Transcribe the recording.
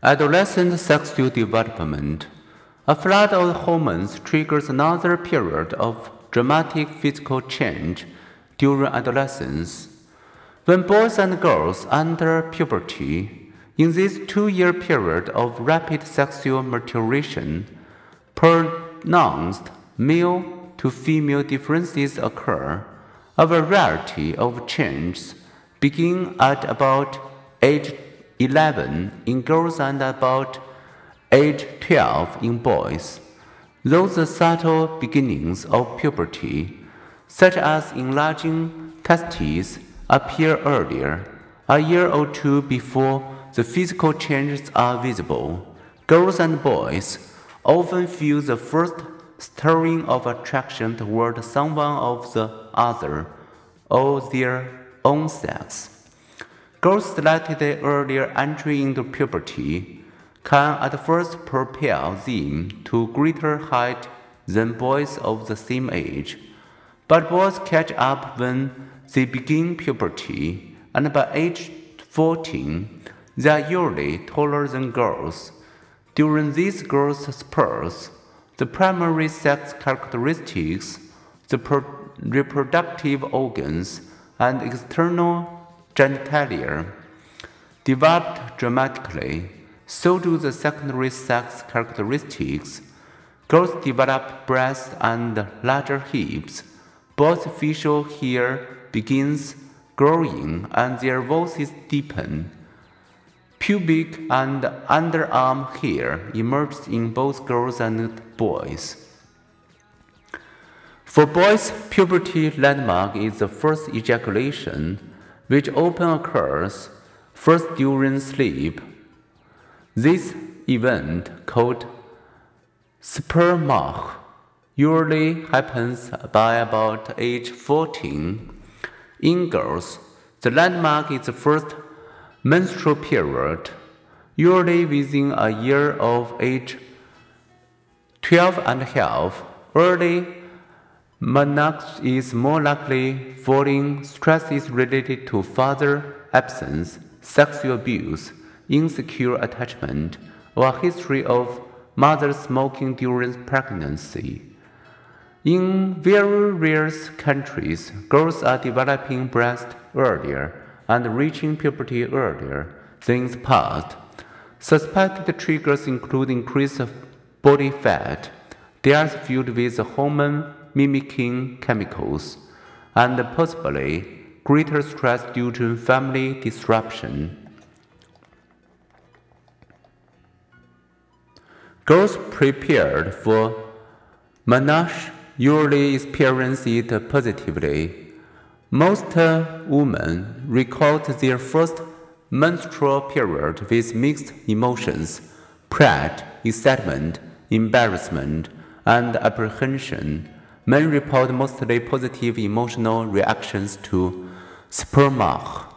Adolescent sexual development. A flood of hormones triggers another period of dramatic physical change during adolescence. When boys and girls enter puberty, in this two year period of rapid sexual maturation, pronounced male to female differences occur. A variety of changes begin at about age 11 in girls and about age 12 in boys. Though the subtle beginnings of puberty, such as enlarging testes, appear earlier, a year or two before the physical changes are visible. Girls and boys often feel the first stirring of attraction toward someone of the other or their own sex. Girls slightly earlier entry into puberty can at first propel them to greater height than boys of the same age, but boys catch up when they begin puberty, and by age 14, they are usually taller than girls. During these growth spurts, the primary sex characteristics, the reproductive organs, and external genitalia developed dramatically, so do the secondary sex characteristics. Girls develop breasts and larger hips. Both facial hair begins growing and their voices deepen. Pubic and underarm hair emerges in both girls and boys. For boys, puberty landmark is the first ejaculation which often occurs first during sleep. This event, called spermarche, usually happens by about age 14. In girls, the landmark is the first menstrual period, usually within a year of age 12 and a half. Early Menarche is more likely falling stresses related to father absence, sexual abuse, insecure attachment, or a history of mother smoking during pregnancy. In various countries, girls are developing breast earlier and reaching puberty earlier than in the past. Suspected triggers include increased body fat, diets filled with hormone mimicking chemicals, and possibly greater stress due to family disruption. Girls prepared for menarche usually experience it positively. Most women record their first menstrual period with mixed emotions pride, excitement, embarrassment, and apprehension Men report mostly positive emotional reactions to spermarche.